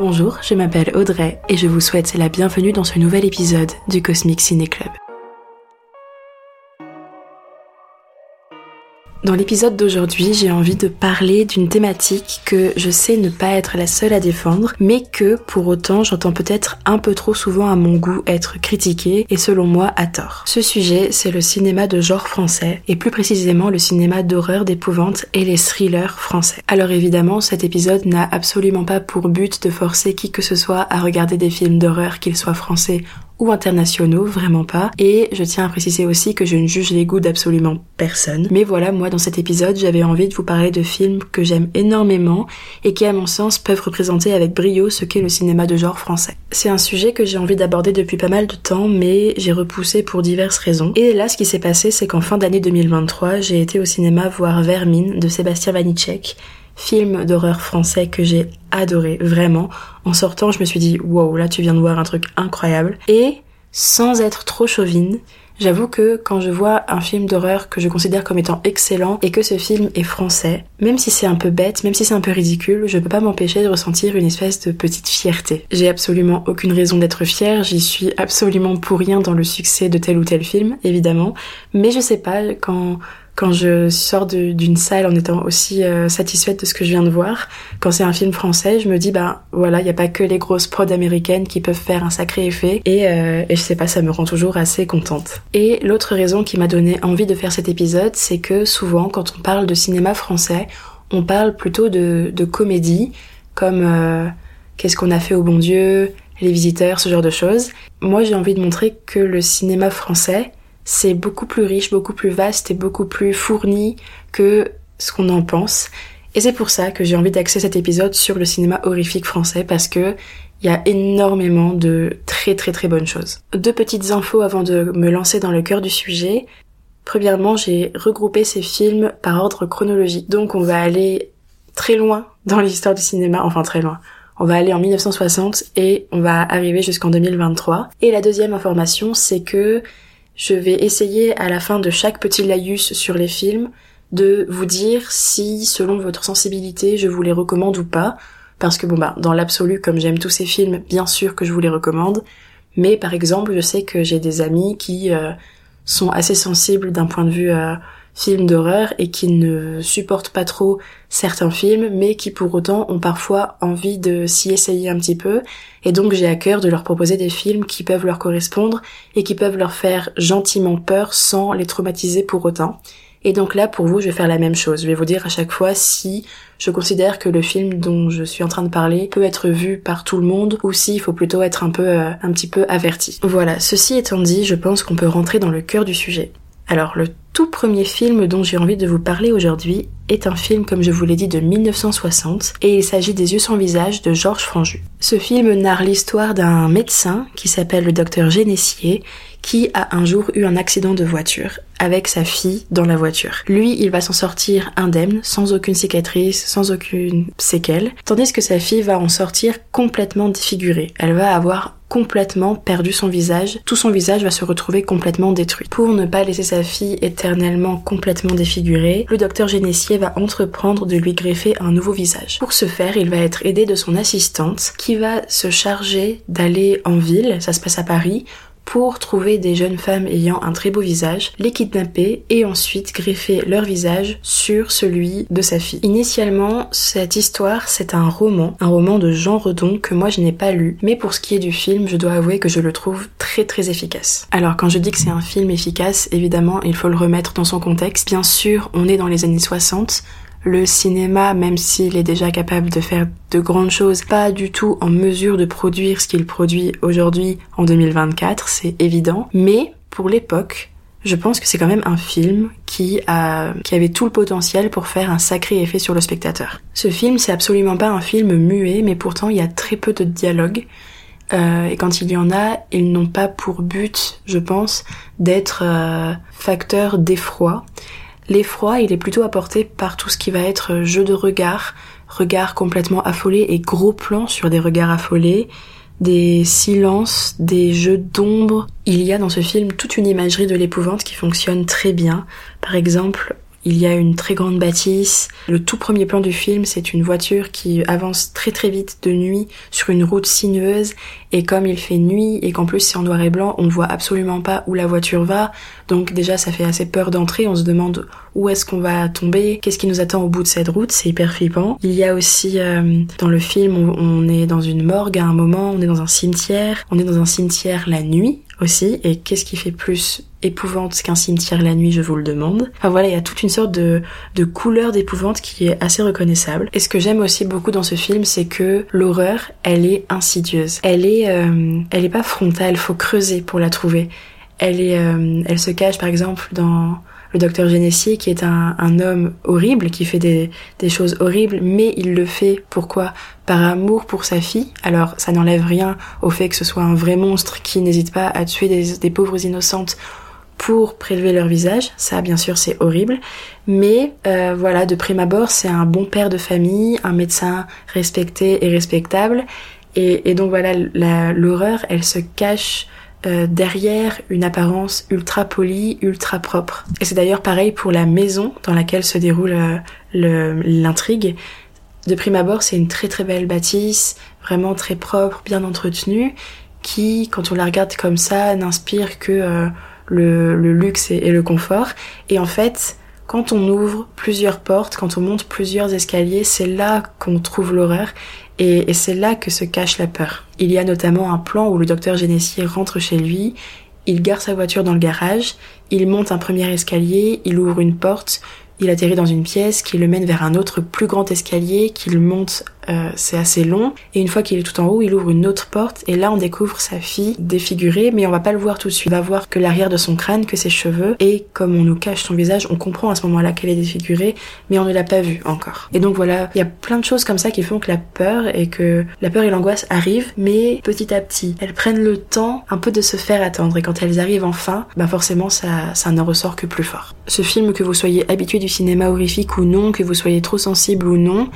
Bonjour, je m'appelle Audrey et je vous souhaite la bienvenue dans ce nouvel épisode du Cosmic Ciné Club. Dans l'épisode d'aujourd'hui, j'ai envie de parler d'une thématique que je sais ne pas être la seule à défendre, mais que pour autant j'entends peut-être un peu trop souvent à mon goût être critiquée et selon moi à tort. Ce sujet, c'est le cinéma de genre français, et plus précisément le cinéma d'horreur, d'épouvante et les thrillers français. Alors évidemment, cet épisode n'a absolument pas pour but de forcer qui que ce soit à regarder des films d'horreur, qu'ils soient français ou internationaux, vraiment pas. Et je tiens à préciser aussi que je ne juge les goûts d'absolument personne. Mais voilà, moi dans cet épisode, j'avais envie de vous parler de films que j'aime énormément et qui à mon sens peuvent représenter avec brio ce qu'est le cinéma de genre français. C'est un sujet que j'ai envie d'aborder depuis pas mal de temps, mais j'ai repoussé pour diverses raisons. Et là, ce qui s'est passé, c'est qu'en fin d'année 2023, j'ai été au cinéma voir Vermine de Sébastien Vanitschek film d'horreur français que j'ai adoré, vraiment. En sortant, je me suis dit, wow, là tu viens de voir un truc incroyable. Et, sans être trop chauvine, J'avoue que quand je vois un film d'horreur que je considère comme étant excellent et que ce film est français, même si c'est un peu bête, même si c'est un peu ridicule, je peux pas m'empêcher de ressentir une espèce de petite fierté. J'ai absolument aucune raison d'être fière, j'y suis absolument pour rien dans le succès de tel ou tel film, évidemment, mais je sais pas, quand quand je sors d'une salle en étant aussi euh, satisfaite de ce que je viens de voir, quand c'est un film français, je me dis bah voilà, il n'y a pas que les grosses prods américaines qui peuvent faire un sacré effet et, euh, et je sais pas, ça me rend toujours assez contente. Et l'autre raison qui m'a donné envie de faire cet épisode, c'est que souvent quand on parle de cinéma français, on parle plutôt de, de comédie comme euh, Qu'est-ce qu'on a fait au bon Dieu, Les Visiteurs, ce genre de choses. Moi j'ai envie de montrer que le cinéma français, c'est beaucoup plus riche, beaucoup plus vaste et beaucoup plus fourni que ce qu'on en pense. Et c'est pour ça que j'ai envie d'axer cet épisode sur le cinéma horrifique français parce que il y a énormément de très très très bonnes choses. Deux petites infos avant de me lancer dans le cœur du sujet. Premièrement, j'ai regroupé ces films par ordre chronologique. Donc on va aller très loin dans l'histoire du cinéma, enfin très loin. On va aller en 1960 et on va arriver jusqu'en 2023. Et la deuxième information, c'est que je vais essayer à la fin de chaque petit laïus sur les films de vous dire si, selon votre sensibilité, je vous les recommande ou pas. Parce que bon bah, dans l'absolu, comme j'aime tous ces films, bien sûr que je vous les recommande. Mais par exemple, je sais que j'ai des amis qui euh, sont assez sensibles d'un point de vue euh, films d'horreur et qui ne supportent pas trop certains films, mais qui pour autant ont parfois envie de s'y essayer un petit peu. Et donc j'ai à cœur de leur proposer des films qui peuvent leur correspondre et qui peuvent leur faire gentiment peur sans les traumatiser pour autant. Et donc là, pour vous, je vais faire la même chose. Je vais vous dire à chaque fois si je considère que le film dont je suis en train de parler peut être vu par tout le monde ou s'il faut plutôt être un peu, euh, un petit peu averti. Voilà. Ceci étant dit, je pense qu'on peut rentrer dans le cœur du sujet. Alors, le tout premier film dont j'ai envie de vous parler aujourd'hui est un film, comme je vous l'ai dit, de 1960, et il s'agit des Yeux sans visage de Georges Franju. Ce film narre l'histoire d'un médecin qui s'appelle le docteur Génessier, qui a un jour eu un accident de voiture avec sa fille dans la voiture. Lui, il va s'en sortir indemne, sans aucune cicatrice, sans aucune séquelle, tandis que sa fille va en sortir complètement défigurée. Elle va avoir complètement perdu son visage, tout son visage va se retrouver complètement détruit. Pour ne pas laisser sa fille éternellement complètement défigurée, le docteur Génessier va entreprendre de lui greffer un nouveau visage. Pour ce faire, il va être aidé de son assistante qui va se charger d'aller en ville, ça se passe à Paris, pour trouver des jeunes femmes ayant un très beau visage, les kidnapper et ensuite greffer leur visage sur celui de sa fille. Initialement, cette histoire, c'est un roman, un roman de Jean Redon que moi je n'ai pas lu, mais pour ce qui est du film, je dois avouer que je le trouve très très efficace. Alors quand je dis que c'est un film efficace, évidemment, il faut le remettre dans son contexte. Bien sûr, on est dans les années 60, le cinéma, même s'il est déjà capable de faire de grandes choses, pas du tout en mesure de produire ce qu'il produit aujourd'hui en 2024, c'est évident. Mais pour l'époque, je pense que c'est quand même un film qui a, qui avait tout le potentiel pour faire un sacré effet sur le spectateur. Ce film, c'est absolument pas un film muet, mais pourtant il y a très peu de dialogue. Euh, et quand il y en a, ils n'ont pas pour but, je pense, d'être euh, facteur d'effroi. L'effroi, il est plutôt apporté par tout ce qui va être jeu de regard, regard complètement affolé et gros plans sur des regards affolés, des silences, des jeux d'ombre. Il y a dans ce film toute une imagerie de l'épouvante qui fonctionne très bien. Par exemple, Il y a une très grande bâtisse. Le tout premier plan du film, c'est une voiture qui avance très très vite de nuit sur une route sinueuse. Et comme il fait nuit et qu'en plus c'est en noir et blanc, on ne voit absolument pas où la voiture va. Donc déjà ça fait assez peur d'entrer. On se demande où est-ce qu'on va tomber, qu'est-ce qui nous attend au bout de cette route? C'est hyper flippant. Il y a aussi euh, dans le film, on, on est dans une morgue à un moment, on est dans un cimetière. On est dans un cimetière la nuit aussi. Et qu'est-ce qui fait plus épouvante qu'un cimetière la nuit, je vous le demande. Enfin voilà, il y a toute une sorte de, de couleur d'épouvante qui est assez reconnaissable. Et ce que j'aime aussi beaucoup dans ce film, c'est que l'horreur, elle est insidieuse. Elle est, euh, elle est pas frontale, faut creuser pour la trouver. Elle est, euh, elle se cache par exemple dans le docteur Genessier qui est un, homme horrible, qui fait des, choses horribles, mais il le fait pourquoi? Par amour pour sa fille. Alors ça n'enlève rien au fait que ce soit un vrai monstre qui n'hésite pas à tuer des, des pauvres innocentes pour prélever leur visage. Ça, bien sûr, c'est horrible. Mais euh, voilà, de prime abord, c'est un bon père de famille, un médecin respecté et respectable. Et, et donc voilà, l'horreur, elle se cache euh, derrière une apparence ultra polie, ultra propre. Et c'est d'ailleurs pareil pour la maison dans laquelle se déroule euh, l'intrigue. De prime abord, c'est une très très belle bâtisse, vraiment très propre, bien entretenue, qui, quand on la regarde comme ça, n'inspire que euh, le, luxe et, et, le confort. Et en fait, quand on ouvre plusieurs portes, quand on monte plusieurs escaliers, c'est là qu'on trouve l'horreur et, c'est là que se cache la peur. Il y a notamment un plan où le docteur Génessier rentre chez lui, il gare sa voiture dans le garage, il monte un premier escalier, il ouvre une porte, il atterrit dans une pièce qui le mène vers un autre plus grand escalier qu'il monte, euh, c'est assez long. Et une fois qu'il est tout en haut, il ouvre une autre porte et là on découvre sa fille défigurée, mais on va pas le voir tout de suite. On va voir que l'arrière de son crâne, que ses cheveux, et comme on nous cache son visage, on comprend à ce moment-là qu'elle est défigurée, mais on ne l'a pas vue encore. Et donc voilà, il y a plein de choses comme ça qui font que la peur et que la peur et l'angoisse arrivent, mais petit à petit, elles prennent le temps un peu de se faire attendre. Et quand elles arrivent enfin, bah forcément ça, ça n'en ressort que plus fort. Ce film, que vous soyez habitué du cinéma horrifique ou non, que vous soyez trop sensible ou non,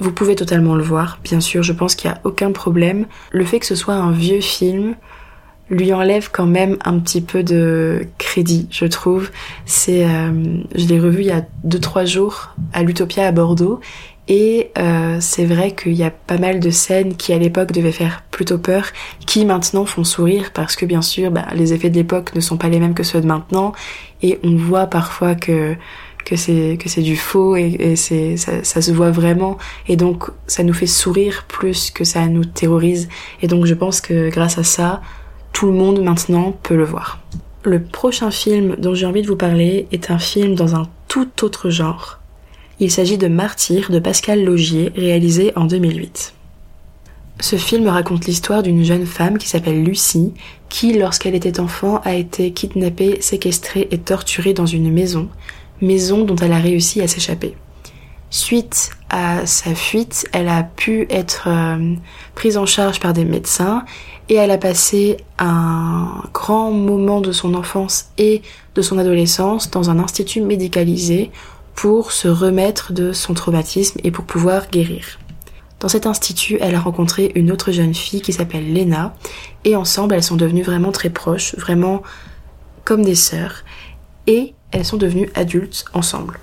vous pouvez totalement le voir, bien sûr, je pense qu'il n'y a aucun problème. Le fait que ce soit un vieux film lui enlève quand même un petit peu de crédit, je trouve. C'est, euh, je l'ai revu il y a 2-3 jours à l'Utopia à Bordeaux et euh, c'est vrai qu'il y a pas mal de scènes qui à l'époque devaient faire plutôt peur, qui maintenant font sourire parce que bien sûr bah, les effets de l'époque ne sont pas les mêmes que ceux de maintenant et on voit parfois que que c'est que c'est du faux et, c'est ça, ça, se voit vraiment et donc ça nous fait sourire plus que ça nous terrorise et donc je pense que grâce à ça tout le monde maintenant peut le voir. Le prochain film dont j'ai envie de vous parler est un film dans un tout autre genre. Il s'agit de Martyr de Pascal Logier réalisé en 2008. Ce film raconte l'histoire d'une jeune femme qui s'appelle Lucie, qui, lorsqu'elle était enfant, a été kidnappée, séquestrée et torturée dans une maison, maison dont elle a réussi à s'échapper. Suite à sa fuite, elle a pu être euh, prise en charge par des médecins et elle a passé un grand moment de son enfance et de son adolescence dans un institut médicalisé pour se remettre de son traumatisme et pour pouvoir guérir. Dans cet institut, elle a rencontré une autre jeune fille qui s'appelle Lena et ensemble elles sont devenues vraiment très proches, vraiment comme des sœurs et elles sont devenues adultes ensemble.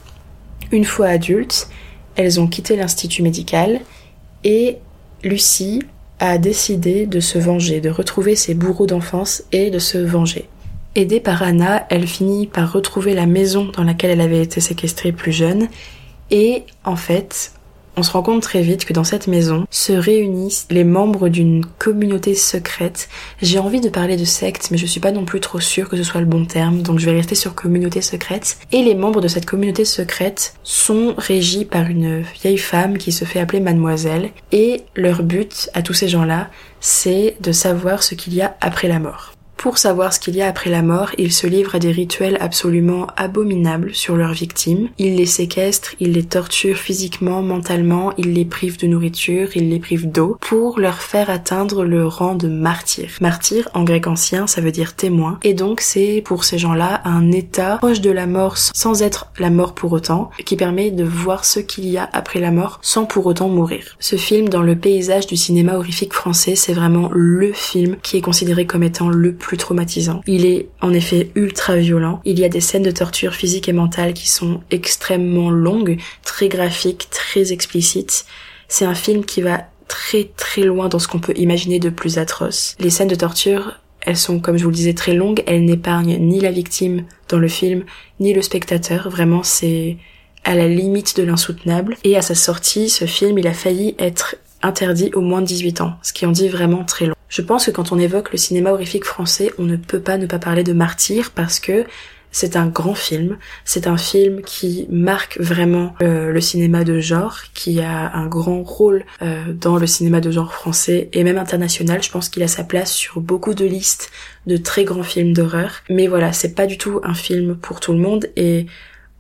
Une fois adultes, elles ont quitté l'institut médical et Lucie a décidé de se venger, de retrouver ses bourreaux d'enfance et de se venger. Aidée par Anna, elle finit par retrouver la maison dans laquelle elle avait été séquestrée plus jeune et en fait, on se rend compte très vite que dans cette maison se réunissent les membres d'une communauté secrète. J'ai envie de parler de secte, mais je suis pas non plus trop sûre que ce soit le bon terme, donc je vais rester sur communauté secrète. Et les membres de cette communauté secrète sont régis par une vieille femme qui se fait appeler mademoiselle, et leur but à tous ces gens-là, c'est de savoir ce qu'il y a après la mort. Pour savoir ce qu'il y a après la mort, ils se livrent à des rituels absolument abominables sur leurs victimes. Ils les séquestrent, ils les torturent physiquement, mentalement, ils les privent de nourriture, ils les privent d'eau, pour leur faire atteindre le rang de martyr. Martyr, en grec ancien, ça veut dire témoin, et donc c'est pour ces gens-là un état proche de la mort sans être la mort pour autant, qui permet de voir ce qu'il y a après la mort sans pour autant mourir. Ce film, dans le paysage du cinéma horrifique français, c'est vraiment le film qui est considéré comme étant le plus plus traumatisant. Il est en effet ultra violent. Il y a des scènes de torture physique et mentale qui sont extrêmement longues, très graphiques, très explicites. C'est un film qui va très très loin dans ce qu'on peut imaginer de plus atroce. Les scènes de torture, elles sont, comme je vous le disais, très longues. Elles n'épargnent ni la victime dans le film, ni le spectateur. Vraiment, c'est à la limite de l'insoutenable. Et à sa sortie, ce film, il a failli être interdit au moins de 18 ans, ce qui en dit vraiment très long. Je pense que quand on évoque le cinéma horrifique français, on ne peut pas ne pas parler de Martyr parce que c'est un grand film, c'est un film qui marque vraiment euh, le cinéma de genre, qui a un grand rôle euh, dans le cinéma de genre français et même international. Je pense qu'il a sa place sur beaucoup de listes de très grands films d'horreur. Mais voilà, c'est pas du tout un film pour tout le monde et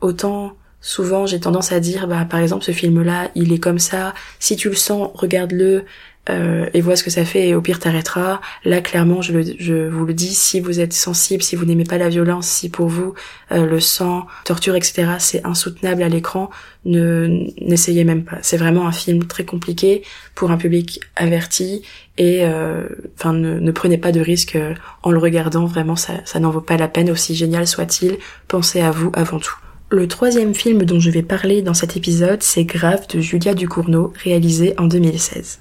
autant souvent j'ai tendance à dire bah par exemple ce film là il est comme ça si tu le sens regarde-le euh, et vois ce que ça fait et au pire t'arrêteras. Là clairement je, je vous le dis, si vous êtes sensible, si vous n'aimez pas la violence, si pour vous euh, le sang, torture, etc. c'est insoutenable à l'écran, ne n'essayez même pas. C'est vraiment un film très compliqué pour un public averti et euh, enfin ne, ne, prenez pas de risques en le regardant. Vraiment ça, ça n'en vaut pas la peine aussi génial soit-il. Pensez à vous avant tout. Le troisième film dont je vais parler dans cet épisode, c'est Grave de Julia Ducournau, réalisé en 2016.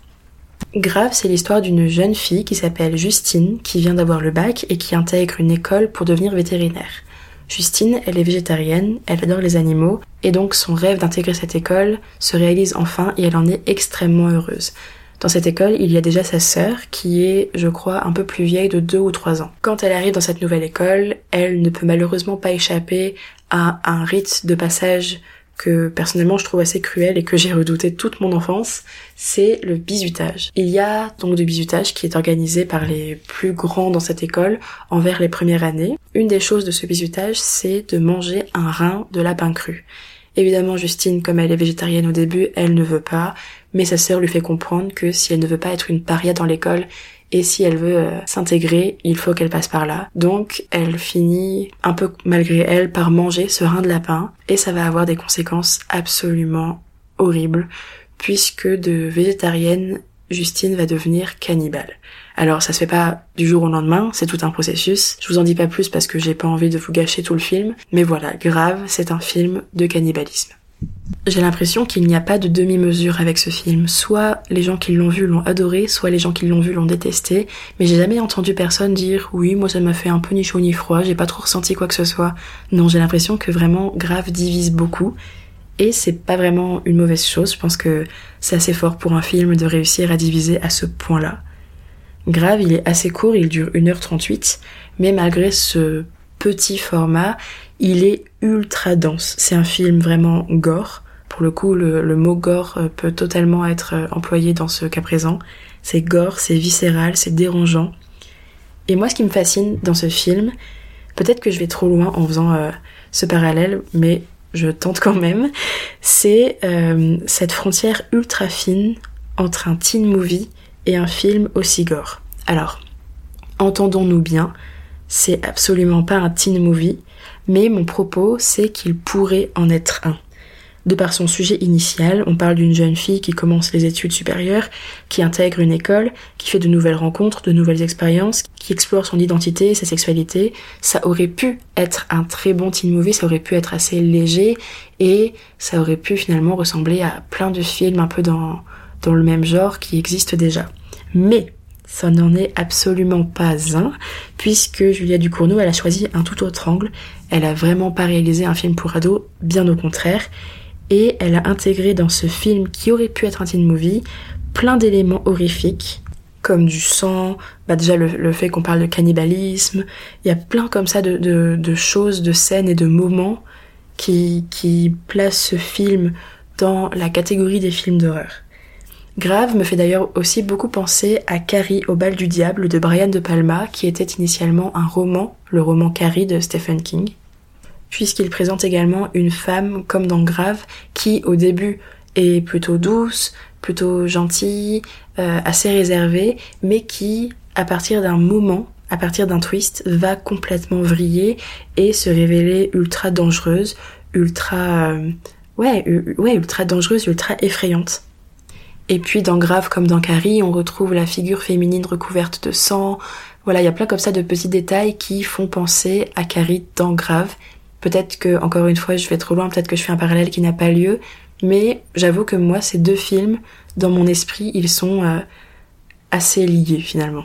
Grave, c'est l'histoire d'une jeune fille qui s'appelle Justine, qui vient d'avoir le bac et qui intègre une école pour devenir vétérinaire. Justine, elle est végétarienne, elle adore les animaux, et donc son rêve d'intégrer cette école se réalise enfin et elle en est extrêmement heureuse. Dans cette école, il y a déjà sa sœur, qui est, je crois, un peu plus vieille de deux ou trois ans. Quand elle arrive dans cette nouvelle école, elle ne peut malheureusement pas échapper à un rite de passage que personnellement je trouve assez cruel et que j'ai redouté toute mon enfance, c'est le bizutage. Il y a donc du bizutage qui est organisé par les plus grands dans cette école envers les premières années. Une des choses de ce bizutage, c'est de manger un rein de lapin cru. Évidemment, Justine, comme elle est végétarienne au début, elle ne veut pas, mais sa sœur lui fait comprendre que si elle ne veut pas être une paria dans l'école, et si elle veut euh, s'intégrer, il faut qu'elle passe par là. Donc elle finit un peu malgré elle par manger ce rein de lapin et ça va avoir des conséquences absolument horribles puisque de végétarienne, Justine va devenir cannibale. Alors ça se fait pas du jour au lendemain, c'est tout un processus. Je vous en dis pas plus parce que j'ai pas envie de vous gâcher tout le film, mais voilà, grave, c'est un film de cannibalisme. J'ai l'impression qu'il n'y a pas de demi-mesure avec ce film. Soit les gens qui l'ont vu l'ont adoré, soit les gens qui l'ont vu l'ont détesté, mais j'ai jamais entendu personne dire oui, moi ça m'a fait un peu ni chaud ni froid, j'ai pas trop ressenti quoi que ce soit. Non, j'ai l'impression que vraiment Grave divise beaucoup, et c'est pas vraiment une mauvaise chose, je pense que c'est assez fort pour un film de réussir à diviser à ce point-là. Grave, il est assez court, il dure 1h38, mais malgré ce petit format, il est ultra dense. C'est un film vraiment gore. Pour le coup, le, mot gore euh, peut totalement être euh, employé dans ce cas présent. C'est gore, c'est viscéral, c'est dérangeant. Et moi, ce qui me fascine dans ce film, peut-être que je vais trop loin en faisant euh, ce parallèle, mais je tente quand même, c'est cette frontière ultra fine entre un teen movie et un film aussi gore. Alors, entendons-nous bien, c'est absolument pas un teen movie, mais mon propos, c'est qu'il pourrait en être un. De par son sujet initial, on parle d'une jeune fille qui commence les études supérieures, qui intègre une école, qui fait de nouvelles rencontres, de nouvelles expériences, qui explore son identité, sa sexualité. Ça aurait pu être un très bon teen movie, ça aurait pu être assez léger et ça aurait pu finalement ressembler à plein de films un peu dans, dans le même genre qui existent déjà. Mais ça n'en est absolument pas un, puisque Julia Ducournau, elle a choisi un tout autre angle. Elle a vraiment pas réalisé un film pour ados, bien au contraire. Et elle a intégré dans ce film, qui aurait pu être un teen movie, plein d'éléments horrifiques, comme du sang, bah déjà le, fait qu'on parle de cannibalisme, il y a plein comme ça de, choses, de scènes et de moments qui, qui placent ce film dans la catégorie des films d'horreur. Grave me fait d'ailleurs aussi beaucoup penser à Carrie au bal du diable de Brian De Palma, qui était initialement un roman, le roman Carrie de Stephen King, puisqu'il présente également une femme comme dans Grave, qui au début est plutôt douce, plutôt gentille, euh, assez réservée, mais qui, à partir d'un moment, à partir d'un twist, va complètement vriller et se révéler ultra dangereuse, ultra, euh, ouais, ouais, ultra dangereuse, ultra effrayante. Et puis dans Grave comme dans Carrie, on retrouve la figure féminine recouverte de sang, Voilà, il y a plein comme ça de petits détails qui font penser à Carrie dans Grave. Peut-être que, encore une fois, je vais trop loin, peut-être que je fais un parallèle qui n'a pas lieu, mais j'avoue que moi, ces deux films, dans mon esprit, ils sont euh, assez liés finalement.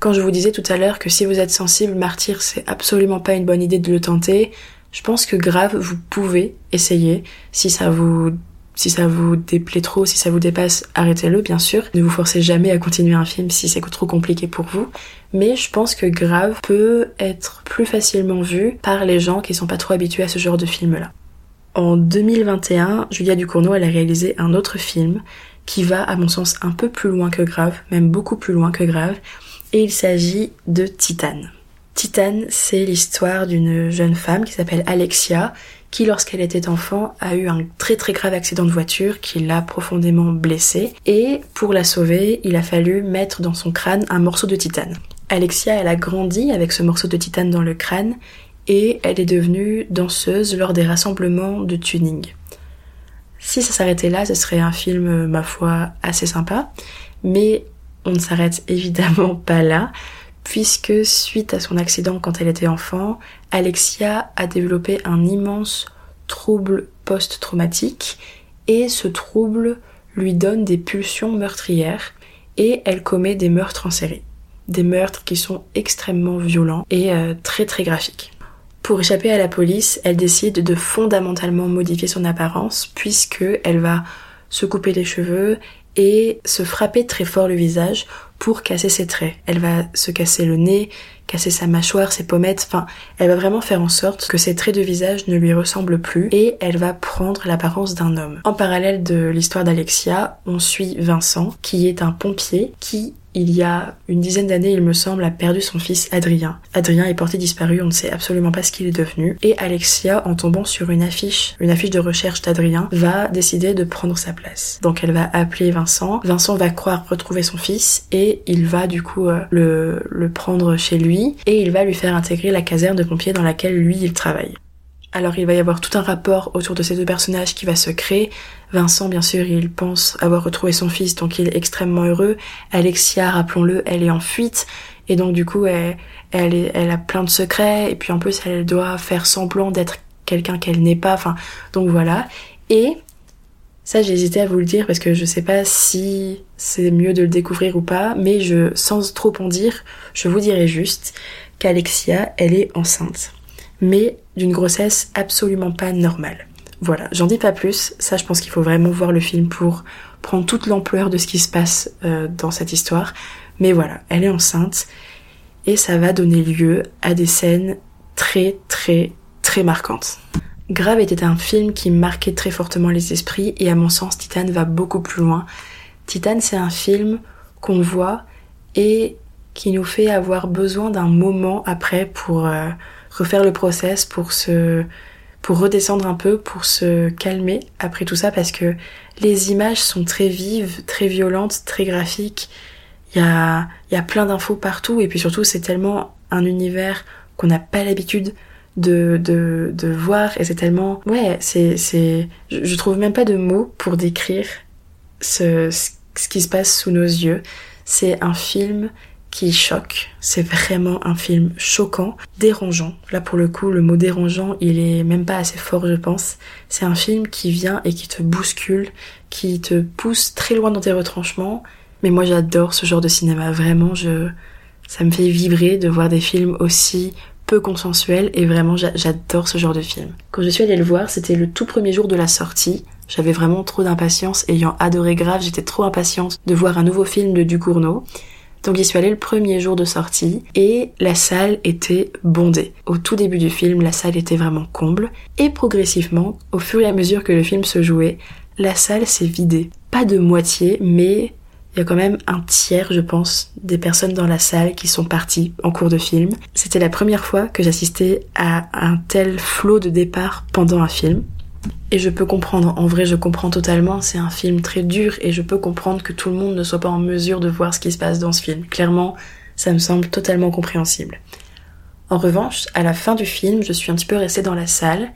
Quand je vous disais tout à l'heure que si vous êtes sensible, Martyr, c'est absolument pas une bonne idée de le tenter, je pense que grave, vous pouvez essayer. Si ça vous si ça vous déplaît trop, si ça vous dépasse, arrêtez-le, bien sûr. Ne vous forcez jamais à continuer un film si c'est trop compliqué pour vous. Mais je pense que Grave peut être plus facilement vu par les gens qui sont pas trop habitués à ce genre de film-là. En 2021, Julia Ducournau, a réalisé un autre film qui va, à mon sens, un peu plus loin que Grave, même beaucoup plus loin que Grave, et il s'agit de Titane. Titane, c'est l'histoire d'une jeune femme qui s'appelle Alexia, qui lorsqu'elle était enfant a eu un très très grave accident de voiture qui l'a profondément blessée et pour la sauver il a fallu mettre dans son crâne un morceau de titane. Alexia elle a grandi avec ce morceau de titane dans le crâne et elle est devenue danseuse lors des rassemblements de tuning. Si ça s'arrêtait là, ce serait un film, ma foi, assez sympa, mais on ne s'arrête évidemment pas là, puisque suite à son accident quand elle était enfant, Alexia a développé un immense trouble post-traumatique, et ce trouble lui donne des pulsions meurtrières, et elle commet des meurtres en série. Des meurtres qui sont extrêmement violents et euh, très très graphiques. Pour échapper à la police, elle décide de fondamentalement modifier son apparence puisque elle va se couper les cheveux et se frapper très fort le visage pour casser ses traits. Elle va se casser le nez, casser sa mâchoire, ses pommettes, enfin, elle va vraiment faire en sorte que ses traits de visage ne lui ressemblent plus et elle va prendre l'apparence d'un homme. En parallèle de l'histoire d'Alexia, on suit Vincent, qui est un pompier qui il y a une dizaine d'années, il me semble, a perdu son fils Adrien. Adrien est porté disparu, on ne sait absolument pas ce qu'il est devenu. Et Alexia, en tombant sur une affiche, une affiche de recherche d'Adrien, va décider de prendre sa place. Donc elle va appeler Vincent. Vincent va croire retrouver son fils et il va du coup euh, le, le prendre chez lui et il va lui faire intégrer la caserne de pompiers dans laquelle lui il travaille. Alors il va y avoir tout un rapport autour de ces deux personnages qui va se créer. Vincent, bien sûr, il pense avoir retrouvé son fils, donc il est extrêmement heureux. Alexia, rappelons-le, elle est en fuite, et donc du coup, elle, elle, a plein de secrets, et puis en plus, elle doit faire semblant d'être quelqu'un qu'elle n'est pas, enfin, donc voilà. Et ça, j'ai hésité à vous le dire parce que je sais pas si c'est mieux de le découvrir ou pas, mais je, sans trop en dire, je vous dirai juste qu'Alexia, elle est enceinte mais d'une grossesse absolument pas normale. Voilà, j'en dis pas plus, ça je pense qu'il faut vraiment voir le film pour prendre toute l'ampleur de ce qui se passe euh, dans cette histoire. Mais voilà, elle est enceinte et ça va donner lieu à des scènes très très très marquantes. Grave était un film qui marquait très fortement les esprits et à mon sens Titane va beaucoup plus loin. Titane c'est un film qu'on voit et qui nous fait avoir besoin d'un moment après pour... Euh, refaire le process pour se pour redescendre un peu, pour se calmer après tout ça, parce que les images sont très vives, très violentes, très graphiques. Il y a, y a plein d'infos partout, et puis surtout c'est tellement un univers qu'on n'a pas l'habitude de, de, de voir, et c'est tellement... Ouais, c'est... c'est je, trouve même pas de mots pour décrire ce, ce qui se passe sous nos yeux. C'est un film qui choque. C'est vraiment un film choquant, dérangeant. Là pour le coup, le mot dérangeant, il est même pas assez fort, je pense. C'est un film qui vient et qui te bouscule, qui te pousse très loin dans tes retranchements. Mais moi j'adore ce genre de cinéma, vraiment, je ça me fait vibrer de voir des films aussi peu consensuels et vraiment j'adore ce genre de film. Quand je suis allée le voir, c'était le tout premier jour de la sortie. J'avais vraiment trop d'impatience, ayant adoré Grave, j'étais trop impatiente de voir un nouveau film de Ducournau. Donc j'y suis allée le premier jour de sortie et la salle était bondée. Au tout début du film, la salle était vraiment comble et progressivement, au fur et à mesure que le film se jouait, la salle s'est vidée. Pas de moitié, mais il y a quand même un tiers, je pense, des personnes dans la salle qui sont parties en cours de film. C'était la première fois que j'assistais à un tel flot de départ pendant un film. Et je peux comprendre, en vrai je comprends totalement, c'est un film très dur et je peux comprendre que tout le monde ne soit pas en mesure de voir ce qui se passe dans ce film. Clairement, ça me semble totalement compréhensible. En revanche, à la fin du film, je suis un petit peu restée dans la salle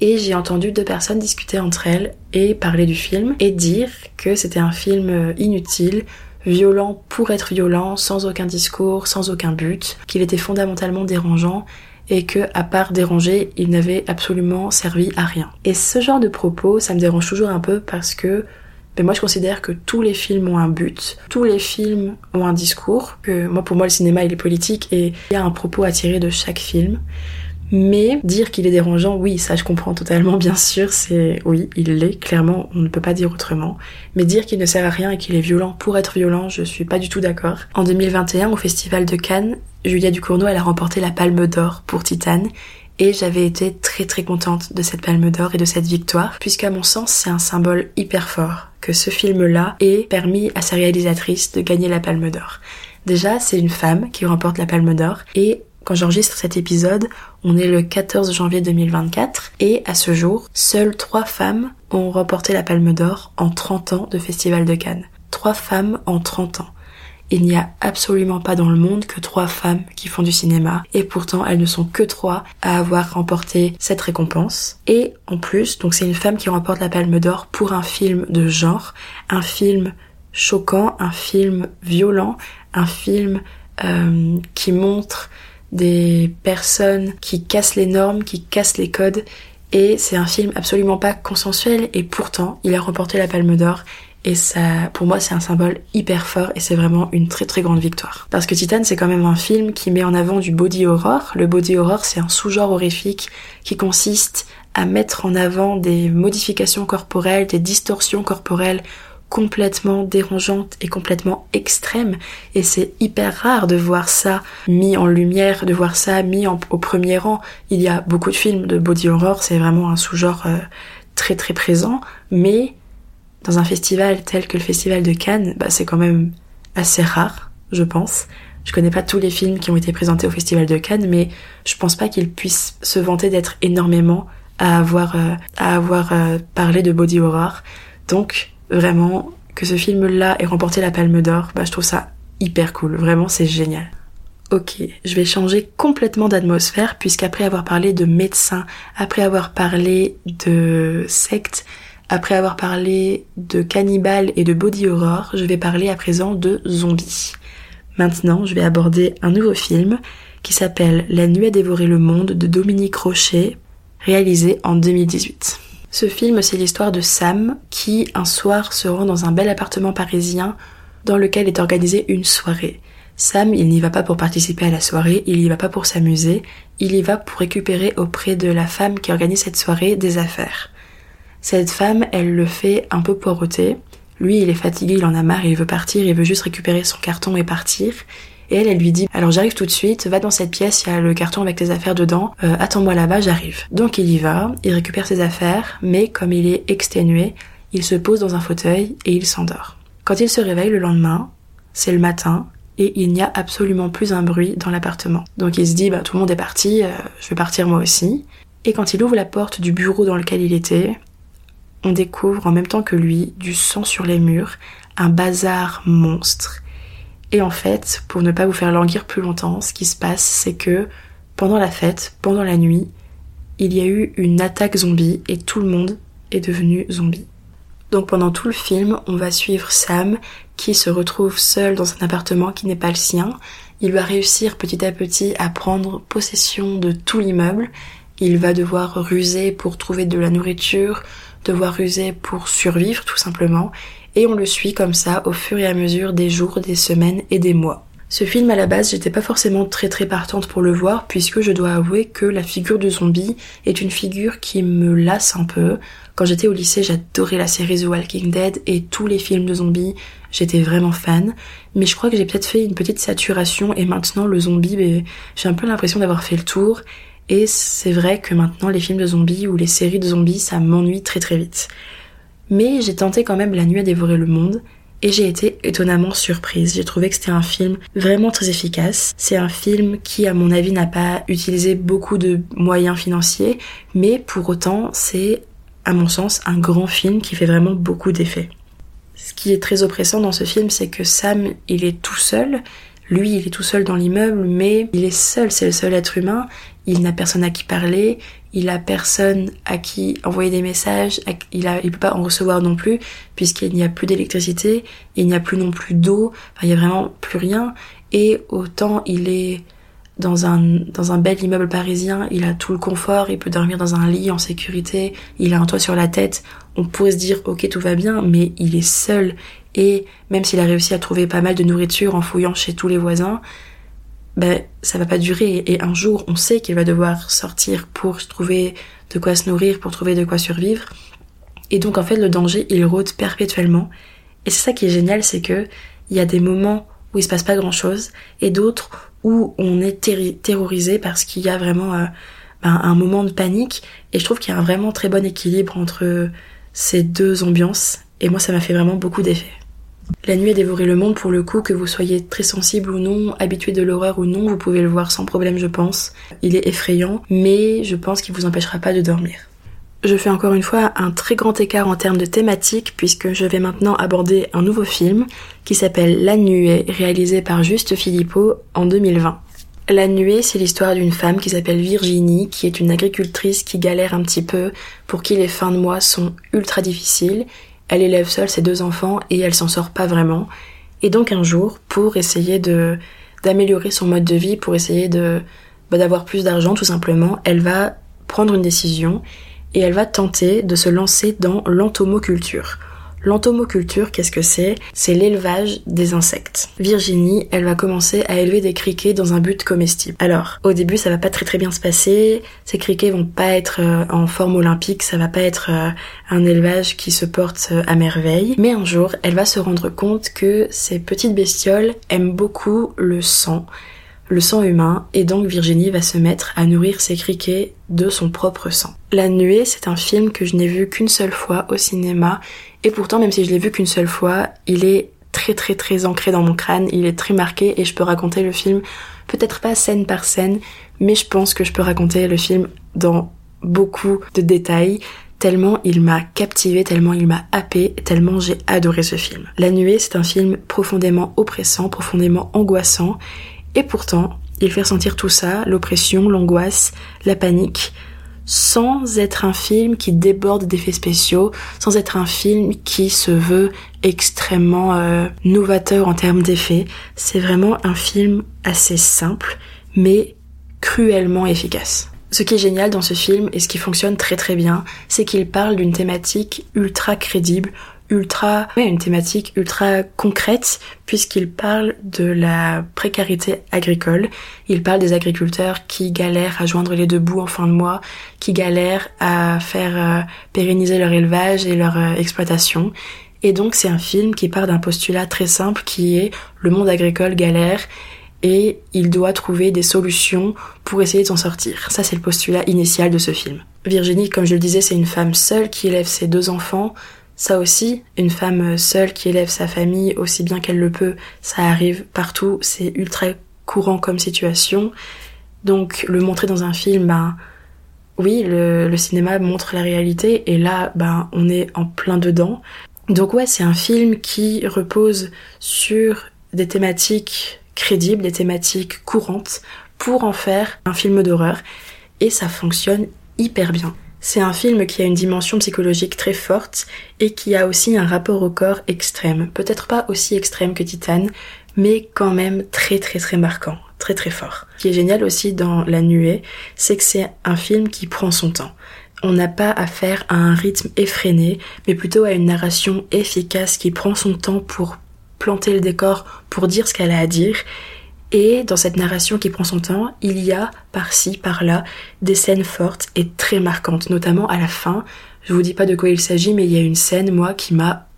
et j'ai entendu deux personnes discuter entre elles et parler du film et dire que c'était un film inutile violent pour être violent, sans aucun discours, sans aucun but, qu'il était fondamentalement dérangeant et que, à part déranger, il n'avait absolument servi à rien. Et ce genre de propos, ça me dérange toujours un peu parce que ben moi je considère que tous les films ont un but, tous les films ont un discours, que moi pour moi le cinéma il est politique et il y a un propos à tirer de chaque film. Mais dire qu'il est dérangeant, oui, ça je comprends totalement, bien sûr, c'est oui, il l'est, clairement, on ne peut pas dire autrement. Mais dire qu'il ne sert à rien et qu'il est violent pour être violent, je suis pas du tout d'accord. En 2021, au Festival de Cannes, Julia Ducournau, elle a remporté la Palme d'Or pour Titane, et j'avais été très très contente de cette Palme d'Or et de cette victoire, puisqu'à mon sens, c'est un symbole hyper fort que ce film-là ait permis à sa réalisatrice de gagner la Palme d'Or. Déjà, c'est une femme qui remporte la Palme d'Or, et quand j'enregistre cet épisode, on est le 14 janvier 2024 et à ce jour, seules trois femmes ont remporté la Palme d'Or en 30 ans de Festival de Cannes. Trois femmes en 30 ans. Il n'y a absolument pas dans le monde que trois femmes qui font du cinéma et pourtant elles ne sont que trois à avoir remporté cette récompense. Et en plus, donc c'est une femme qui remporte la Palme d'Or pour un film de genre, un film choquant, un film violent, un film euh, qui montre des personnes qui cassent les normes, qui cassent les codes. Et c'est un film absolument pas consensuel et pourtant il a remporté la Palme d'Or et ça, pour moi, c'est un symbole hyper fort et c'est vraiment une très très grande victoire. Parce que Titan, c'est quand même un film qui met en avant du body horror. Le body horror, c'est un sous-genre horrifique qui consiste à mettre en avant des modifications corporelles, des distorsions corporelles complètement dérangeante et complètement extrême et c'est hyper rare de voir ça mis en lumière, de voir ça mis au premier rang. Il y a beaucoup de films de body horror, c'est vraiment un sous-genre euh, très très présent, mais dans un festival tel que le festival de Cannes, bah, c'est quand même assez rare, je pense. Je connais pas tous les films qui ont été présentés au festival de Cannes, mais je pense pas qu'ils puissent se vanter d'être énormément à avoir euh, à avoir euh, parlé de body horror. Donc vraiment que ce film-là ait remporté la Palme d'Or, bah je trouve ça hyper cool. Vraiment, c'est génial. Ok, je vais changer complètement d'atmosphère puisqu'après avoir parlé de médecins, après avoir parlé de sectes, après avoir parlé de cannibales et de body horror, je vais parler à présent de zombies. Maintenant, je vais aborder un nouveau film qui s'appelle La nuit a dévoré le monde de Dominique Rocher, réalisé en 2018. Ce film, c'est l'histoire de Sam qui, un soir, se rend dans un bel appartement parisien dans lequel est organisée une soirée. Sam, il n'y va pas pour participer à la soirée, il n'y va pas pour s'amuser, il y va pour récupérer auprès de la femme qui organise cette soirée des affaires. Cette femme, elle le fait un peu poireauter. Lui, il est fatigué, il en a marre, il veut partir, il veut juste récupérer son carton et partir. Et elle, lui dit alors j'arrive tout de suite, va dans cette pièce, il y a le carton avec tes affaires dedans, euh, attends-moi là-bas, j'arrive. Donc il y va, il récupère ses affaires, mais comme il est exténué, il se pose dans un fauteuil et il s'endort. Quand il se réveille le lendemain, c'est le matin, et il n'y a absolument plus un bruit dans l'appartement. Donc il se dit bah tout le monde est parti, euh, je vais partir moi aussi. Et quand il ouvre la porte du bureau dans lequel il était, on découvre en même temps que lui du sang sur les murs, un bazar monstre et en fait, pour ne pas vous faire languir plus longtemps, ce qui se passe, c'est que pendant la fête, pendant la nuit, il y a eu une attaque zombie et tout le monde est devenu zombie. Donc pendant tout le film, on va suivre Sam qui se retrouve seul dans un appartement qui n'est pas le sien. Il va réussir petit à petit à prendre possession de tout l'immeuble. Il va devoir ruser pour trouver de la nourriture, devoir ruser pour survivre tout simplement et on le suit comme ça au fur et à mesure des jours, des semaines et des mois. Ce film à la base, j'étais pas forcément très très partante pour le voir puisque je dois avouer que la figure du zombie est une figure qui me lasse un peu. Quand j'étais au lycée, j'adorais la série The Walking Dead et tous les films de zombies, j'étais vraiment fan. Mais je crois que j'ai peut-être fait une petite saturation et maintenant le zombie, ben, j'ai un peu l'impression d'avoir fait le tour. Et c'est vrai que maintenant les films de zombies ou les séries de zombies, ça m'ennuie très très vite. Mais j'ai tenté quand même La nuit à dévorer le monde et j'ai été étonnamment surprise. J'ai trouvé que c'était un film vraiment très efficace. C'est un film qui, à mon avis, n'a pas utilisé beaucoup de moyens financiers, mais pour autant, c'est, à mon sens, un grand film qui fait vraiment beaucoup d'effets. Ce qui est très oppressant dans ce film, c'est que Sam, il est tout seul, lui, il est tout seul dans l'immeuble, mais il est seul, c'est le seul être humain. Il n'a personne à qui parler, il a personne à qui envoyer des messages, il il peut pas en recevoir non plus, puisqu'il n'y a plus d'électricité, il n'y a plus non plus d'eau, il y a vraiment plus rien. Et autant il est dans un, dans un bel immeuble parisien, il a tout le confort, il peut dormir dans un lit en sécurité, il a un toit sur la tête, on pourrait se dire ok tout va bien, mais il est seul et même s'il a réussi à trouver pas mal de nourriture en fouillant chez tous les voisins, ben ça va pas durer et un jour on sait qu'il va devoir sortir pour trouver de quoi se nourrir, pour trouver de quoi survivre. Et donc en fait le danger il rôde perpétuellement. Et c'est ça qui est génial, c'est que il y a des moments où il se passe pas grand chose et d'autres où on est terrorisé parce qu'il y a vraiment euh, ben, un moment de panique. Et je trouve qu'il y a un vraiment très bon équilibre entre ces deux ambiances. Et moi ça m'a fait vraiment beaucoup d'effet. La nuit a dévoré le monde pour le coup, que vous soyez très sensible ou non, habitué de l'horreur ou non, vous pouvez le voir sans problème je pense. Il est effrayant, mais je pense qu'il vous empêchera pas de dormir. Je fais encore une fois un très grand écart en termes de thématique puisque je vais maintenant aborder un nouveau film qui s'appelle La Nuée, réalisé par Juste Philippot en 2020. La Nuée, c'est l'histoire d'une femme qui s'appelle Virginie, qui est une agricultrice qui galère un petit peu, pour qui les fins de mois sont ultra difficiles elle élève seule ses deux enfants et elle s'en sort pas vraiment. Et donc un jour, pour essayer d'améliorer son mode de vie, pour essayer bah, d'avoir plus d'argent tout simplement, elle va prendre une décision et elle va tenter de se lancer dans l'entomoculture. L'entomoculture, qu'est-ce que c'est? C'est l'élevage des insectes. Virginie, elle va commencer à élever des criquets dans un but comestible. Alors, au début, ça va pas très très bien se passer. Ces criquets vont pas être euh, en forme olympique, ça va pas être euh, un élevage qui se porte euh, à merveille. Mais un jour, elle va se rendre compte que ces petites bestioles aiment beaucoup le sang le sang humain, et donc Virginie va se mettre à nourrir ses criquets de son propre sang. La Nuée, c'est un film que je n'ai vu qu'une seule fois au cinéma, et pourtant, même si je l'ai vu qu'une seule fois, il est très très très ancré dans mon crâne, il est très marqué, et je peux raconter le film, peut-être pas scène par scène, mais je pense que je peux raconter le film dans beaucoup de détails, tellement il m'a captivé, tellement il m'a happé, tellement j'ai adoré ce film. La Nuée, c'est un film profondément oppressant, profondément angoissant, et pourtant, il fait ressentir tout ça, l'oppression, l'angoisse, la panique, sans être un film qui déborde d'effets spéciaux, sans être un film qui se veut extrêmement euh, novateur en termes d'effets. C'est vraiment un film assez simple, mais cruellement efficace. Ce qui est génial dans ce film et ce qui fonctionne très très bien, c'est qu'il parle d'une thématique ultra crédible, ultra, ouais, une thématique ultra concrète puisqu'il parle de la précarité agricole. Il parle des agriculteurs qui galèrent à joindre les deux bouts en fin de mois, qui galèrent à faire euh, pérenniser leur élevage et leur euh, exploitation. Et donc c'est un film qui part d'un postulat très simple qui est le monde agricole galère et il doit trouver des solutions pour essayer de s'en sortir. Ça c'est le postulat initial de ce film. Virginie, comme je le disais, c'est une femme seule qui élève ses deux enfants ça aussi, une femme seule qui élève sa famille aussi bien qu'elle le peut, ça arrive partout, c'est ultra courant comme situation. Donc le montrer dans un film, ben oui, le, cinéma montre la réalité et là, ben on est en plein dedans. Donc ouais, c'est un film qui repose sur des thématiques crédibles, des thématiques courantes pour en faire un film d'horreur et ça fonctionne hyper bien. C'est un film qui a une dimension psychologique très forte et qui a aussi un rapport au corps extrême. Peut-être pas aussi extrême que Titan, mais quand même très très très marquant, très très fort. Ce qui est génial aussi dans La Nuée, c'est que c'est un film qui prend son temps. On n'a pas affaire à un rythme effréné, mais plutôt à une narration efficace qui prend son temps pour planter le décor, pour dire ce qu'elle a à dire, et dans cette narration qui prend son temps, il y a par-ci, par-là, des scènes fortes et très marquantes, notamment à la fin. Je vous dis pas de quoi il s'agit, mais il y a une scène, moi, qui m'a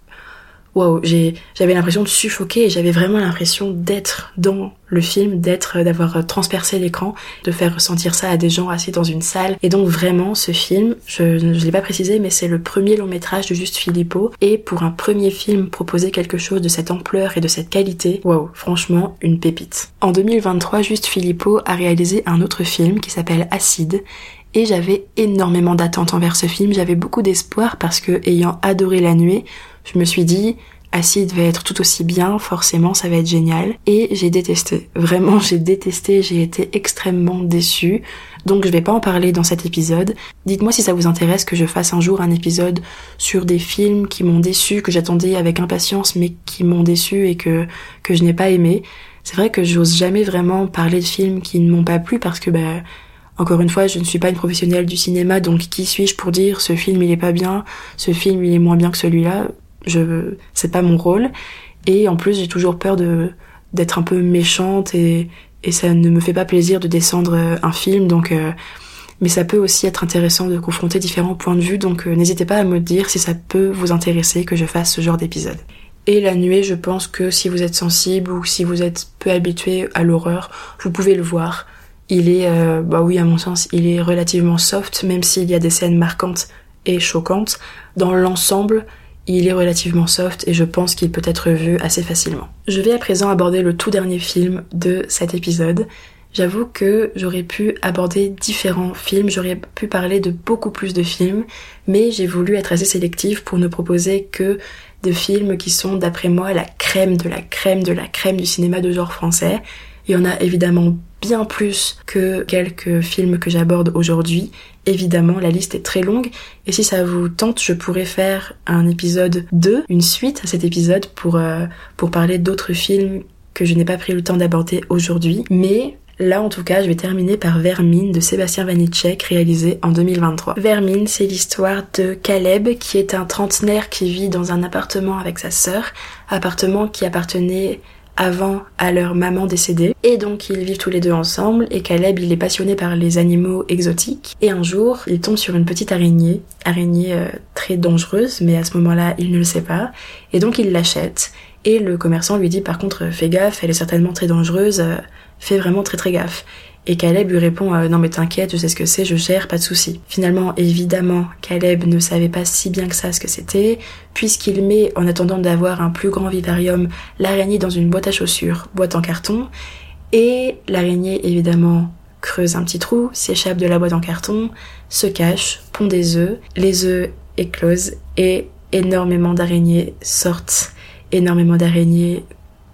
waouh, j'avais l'impression de suffoquer et j'avais vraiment l'impression d'être dans le film, d'être, d'avoir transpercé l'écran, de faire ressentir ça à des gens assis dans une salle. Et donc vraiment, ce film, je ne l'ai pas précisé, mais c'est le premier long métrage de Juste Philippot. Et pour un premier film proposer quelque chose de cette ampleur et de cette qualité, waouh, franchement, une pépite. En 2023, Juste Philippot a réalisé un autre film qui s'appelle Acide et j'avais énormément d'attentes envers ce film, j'avais beaucoup d'espoir parce que ayant adoré La Nuée, je me suis dit Acide va être tout aussi bien, forcément ça va être génial. Et j'ai détesté, vraiment j'ai détesté, j'ai été extrêmement déçue. Donc je vais pas en parler dans cet épisode. Dites-moi si ça vous intéresse que je fasse un jour un épisode sur des films qui m'ont déçu, que j'attendais avec impatience mais qui m'ont déçu et que, que je n'ai pas aimé. C'est vrai que j'ose jamais vraiment parler de films qui ne m'ont pas plu parce que bah encore une fois, je ne suis pas une professionnelle du cinéma, donc qui suis-je pour dire ce film il est pas bien, ce film il est moins bien que celui-là? Je, c'est pas mon rôle. Et en plus, j'ai toujours peur de d'être un peu méchante et et ça ne me fait pas plaisir de descendre euh, un film, donc. Euh, mais ça peut aussi être intéressant de confronter différents points de vue, donc euh, n'hésitez pas à me dire si ça peut vous intéresser que je fasse ce genre d'épisode. Et la nuée, je pense que si vous êtes sensible ou si vous êtes peu habitué à l'horreur, vous pouvez le voir. Il est, bah oui, à mon sens, il est relativement soft, même s'il y a des scènes marquantes et choquantes. Dans l'ensemble, il est relativement soft et je pense qu'il peut être vu assez facilement. Je vais à présent aborder le tout dernier film de cet épisode. J'avoue que j'aurais pu aborder différents films, j'aurais pu parler de beaucoup plus de films, mais j'ai voulu être assez sélective pour ne proposer que de films qui sont d'après moi la crème de la crème de la crème du cinéma de genre français. Il y en a évidemment bien plus que quelques films que j'aborde aujourd'hui. Évidemment, la liste est très longue et si ça vous tente, je pourrais faire un épisode 2, une suite à cet épisode pour, euh, pour parler d'autres films que je n'ai pas pris le temps d'aborder aujourd'hui. Mais Là, en tout cas, je vais terminer par Vermine de Sébastien Vanitschek, réalisé en 2023. Vermine, c'est l'histoire de Caleb, qui est un trentenaire qui vit dans un appartement avec sa sœur, appartement qui appartenait avant à leur maman décédée. Et donc ils vivent tous les deux ensemble et Caleb il est passionné par les animaux exotiques. Et un jour il tombe sur une petite araignée, araignée euh, très dangereuse mais à ce moment-là il ne le sait pas. Et donc il l'achète. Et le commerçant lui dit par contre fais gaffe, elle est certainement très dangereuse, euh, fais vraiment très très gaffe. Et Caleb lui répond euh, non mais t'inquiète, je sais ce que c'est, je gère, pas de souci. Finalement, évidemment, Caleb ne savait pas si bien que ça ce que c'était, puisqu'il met, en attendant d'avoir un plus grand vivarium, l'araignée dans une boîte à chaussures, boîte en carton, et l'araignée évidemment creuse un petit trou, s'échappe de la boîte en carton, se cache, pond des œufs, les œufs éclosent et énormément d'araignées sortent, énormément d'araignées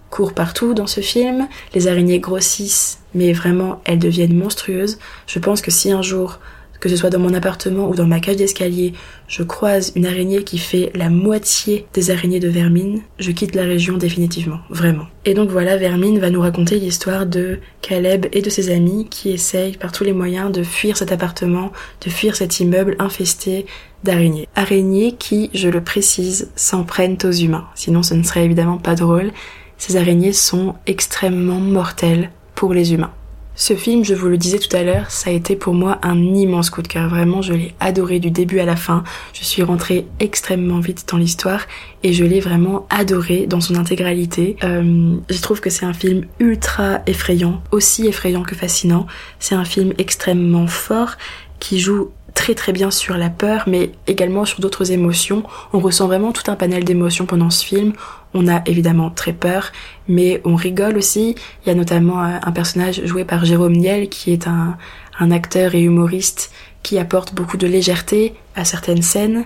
courent partout dans ce film, les araignées grossissent mais vraiment elles deviennent monstrueuses. Je pense que si un jour, que ce soit dans mon appartement ou dans ma cage d'escalier, je croise une araignée qui fait la moitié des araignées de Vermine, je quitte la région définitivement, vraiment. Et donc voilà, Vermine va nous raconter l'histoire de Caleb et de ses amis qui essayent par tous les moyens de fuir cet appartement, de fuir cet immeuble infesté d'araignées. Araignées qui, je le précise, s'en prennent aux humains, sinon ce ne serait évidemment pas drôle. Ces araignées sont extrêmement mortelles pour les humains. Ce film, je vous le disais tout à l'heure, ça a été pour moi un immense coup de cœur. Vraiment, je l'ai adoré du début à la fin. Je suis rentrée extrêmement vite dans l'histoire et je l'ai vraiment adoré dans son intégralité. Euh, je trouve que c'est un film ultra effrayant, aussi effrayant que fascinant. C'est un film extrêmement fort qui joue très très bien sur la peur, mais également sur d'autres émotions. On ressent vraiment tout un panel d'émotions pendant ce film. On a évidemment très peur, mais on rigole aussi. Il y a notamment un personnage joué par Jérôme Niel qui est un, un acteur et humoriste qui apporte beaucoup de légèreté à certaines scènes.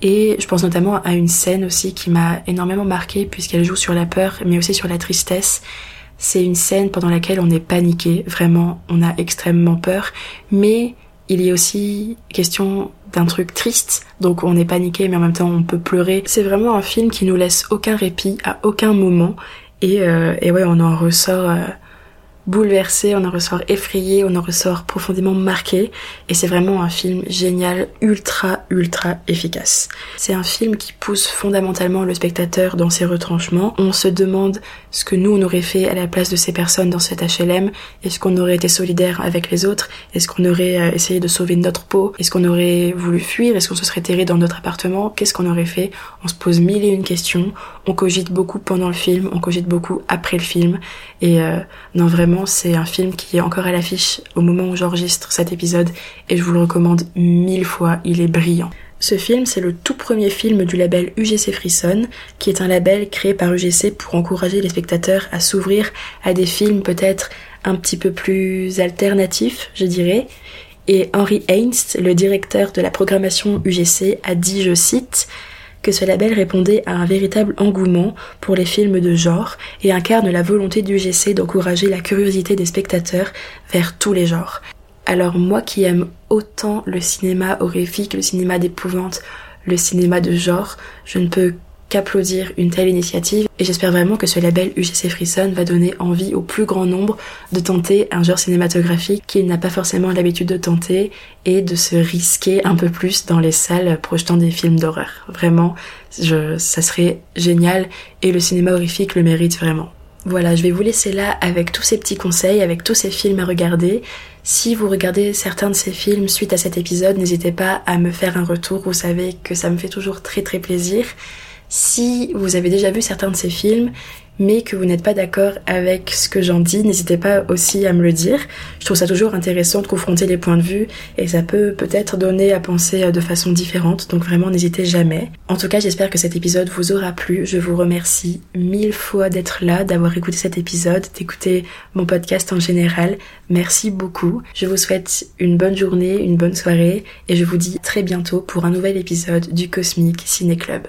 Et je pense notamment à une scène aussi qui m'a énormément marquée puisqu'elle joue sur la peur mais aussi sur la tristesse. C'est une scène pendant laquelle on est paniqué, vraiment, on a extrêmement peur, mais il y a aussi question d'un truc triste, donc on est paniqué mais en même temps on peut pleurer. C'est vraiment un film qui nous laisse aucun répit à aucun moment et, euh, et ouais on en ressort euh, bouleversé, on en ressort effrayé, on en ressort profondément marqué. Et c'est vraiment un film génial, ultra ultra efficace. C'est un film qui pousse fondamentalement le spectateur dans ses retranchements. On se demande ce que nous on aurait fait à la place de ces personnes dans cet HLM, est-ce qu'on aurait été solidaire avec les autres, est-ce qu'on aurait euh, essayé de sauver notre peau, est-ce qu'on aurait voulu fuir, est-ce qu'on se serait terré dans notre appartement, qu'est-ce qu'on aurait fait? On se pose mille et une questions, on cogite beaucoup pendant le film, on cogite beaucoup après le film et euh, non vraiment c'est un film qui est encore à l'affiche au moment où j'enregistre cet épisode et je vous le recommande mille fois, il est brillant. Ce film, c'est le tout premier film du label UGC Frisson, qui est un label créé par UGC pour encourager les spectateurs à s'ouvrir à des films peut-être un petit peu plus alternatifs, je dirais. Et Henry Heinz, le directeur de la programmation UGC, a dit, je cite, que ce label répondait à un véritable engouement pour les films de genre et incarne la volonté du GC d'encourager la curiosité des spectateurs vers tous les genres. Alors moi qui aime autant le cinéma horrifique, le cinéma d'épouvante, le cinéma de genre, je ne peux qu'applaudir une telle initiative et j'espère vraiment que ce label UGC Frisson va donner envie au plus grand nombre de tenter un genre cinématographique qu'il n'a pas forcément l'habitude de tenter et de se risquer un peu plus dans les salles projetant des films d'horreur. Vraiment, ça serait génial et le cinéma horrifique le mérite vraiment. Voilà, je vais vous laisser là avec tous ces petits conseils, avec tous ces films à regarder. Si vous regardez certains de ces films suite à cet épisode, n'hésitez pas à me faire un retour, vous savez que ça me fait toujours très très plaisir. Si vous avez déjà vu certains de ces films, mais que vous n'êtes pas d'accord avec ce que j'en dis, n'hésitez pas aussi à me le dire. Je trouve ça toujours intéressant de confronter les points de vue et ça peut peut-être donner à penser de façon différente, donc vraiment n'hésitez jamais. En tout cas, j'espère que cet épisode vous aura plu. Je vous remercie mille fois d'être là, d'avoir écouté cet épisode, d'écouter mon podcast en général. Merci beaucoup. Je vous souhaite une bonne journée, une bonne soirée et je vous dis très bientôt pour un nouvel épisode du Cosmic Ciné Club.